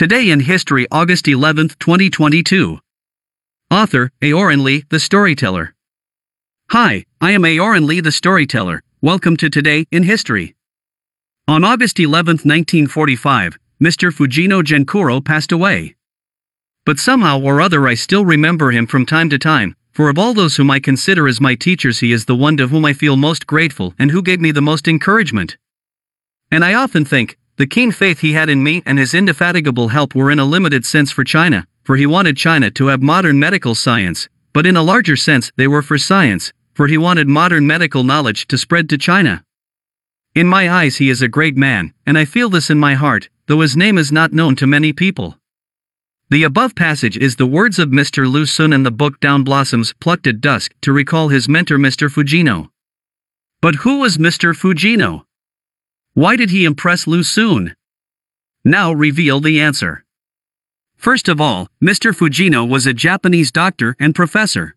Today in History, August 11, 2022. Author, Aoran Lee, the Storyteller. Hi, I am Aoran Lee, the Storyteller. Welcome to Today in History. On August 11, 1945, Mr. Fujino Genkuro passed away. But somehow or other I still remember him from time to time, for of all those whom I consider as my teachers he is the one to whom I feel most grateful and who gave me the most encouragement. And I often think, the keen faith he had in me and his indefatigable help were in a limited sense for China, for he wanted China to have modern medical science, but in a larger sense they were for science, for he wanted modern medical knowledge to spread to China. In my eyes he is a great man, and I feel this in my heart, though his name is not known to many people. The above passage is the words of Mr. Lu Xun in the book Down Blossoms Plucked at Dusk to recall his mentor Mr. Fujino. But who was Mr. Fujino? Why did he impress Lu Xun? Now reveal the answer. First of all, Mr. Fujino was a Japanese doctor and professor.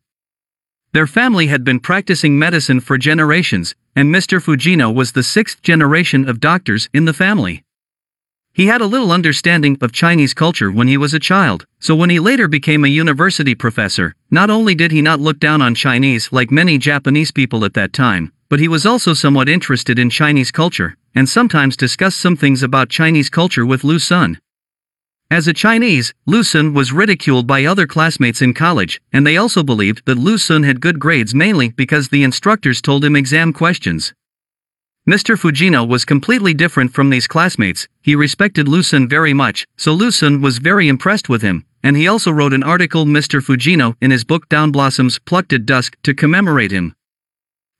Their family had been practicing medicine for generations, and Mr. Fujino was the sixth generation of doctors in the family. He had a little understanding of Chinese culture when he was a child, so when he later became a university professor, not only did he not look down on Chinese like many Japanese people at that time, but he was also somewhat interested in Chinese culture, and sometimes discussed some things about Chinese culture with Lu Xun. As a Chinese, Lu Xun was ridiculed by other classmates in college, and they also believed that Lu Xun had good grades mainly because the instructors told him exam questions. Mr. Fujino was completely different from these classmates, he respected Lu Xun very much, so Lu Xun was very impressed with him, and he also wrote an article Mr. Fujino in his book Down Blossoms Plucked at Dusk to commemorate him.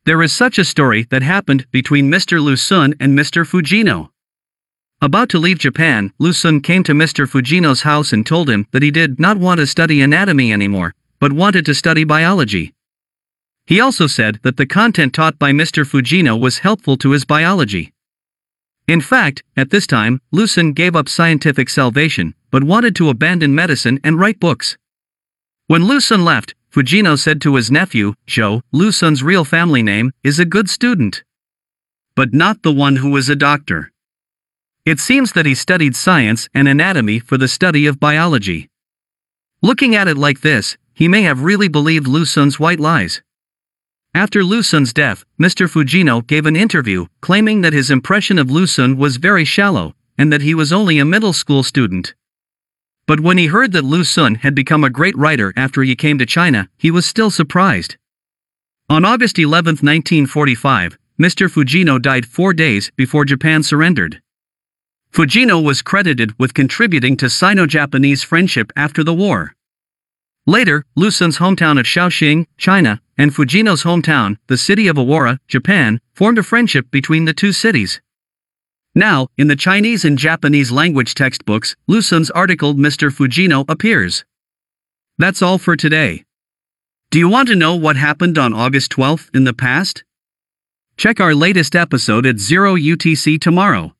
There is such a story that happened between Mr. Lu Xun and Mr. Fujino. About to leave Japan, Lu Xun came to Mr. Fujino's house and told him that he did not want to study anatomy anymore, but wanted to study biology. He also said that the content taught by Mr. Fujino was helpful to his biology. In fact, at this time, Lu Xun gave up scientific salvation, but wanted to abandon medicine and write books. When Lu Xun left, Fujino said to his nephew, Zhou, Lu Xun's real family name, is a good student. But not the one who was a doctor. It seems that he studied science and anatomy for the study of biology. Looking at it like this, he may have really believed Lu Xun's white lies. After Lu Xun's death, Mr. Fujino gave an interview, claiming that his impression of Lu Xun was very shallow, and that he was only a middle school student. But when he heard that Lu Xun had become a great writer after he came to China, he was still surprised. On August 11, 1945, Mr. Fujino died four days before Japan surrendered. Fujino was credited with contributing to Sino Japanese friendship after the war. Later, Lu Xun's hometown of Shaoxing, China, and Fujino's hometown, the city of Awara, Japan, formed a friendship between the two cities. Now, in the Chinese and Japanese language textbooks, Lu Xun's article Mr. Fujino appears. That's all for today. Do you want to know what happened on August 12th in the past? Check our latest episode at 0 UTC tomorrow.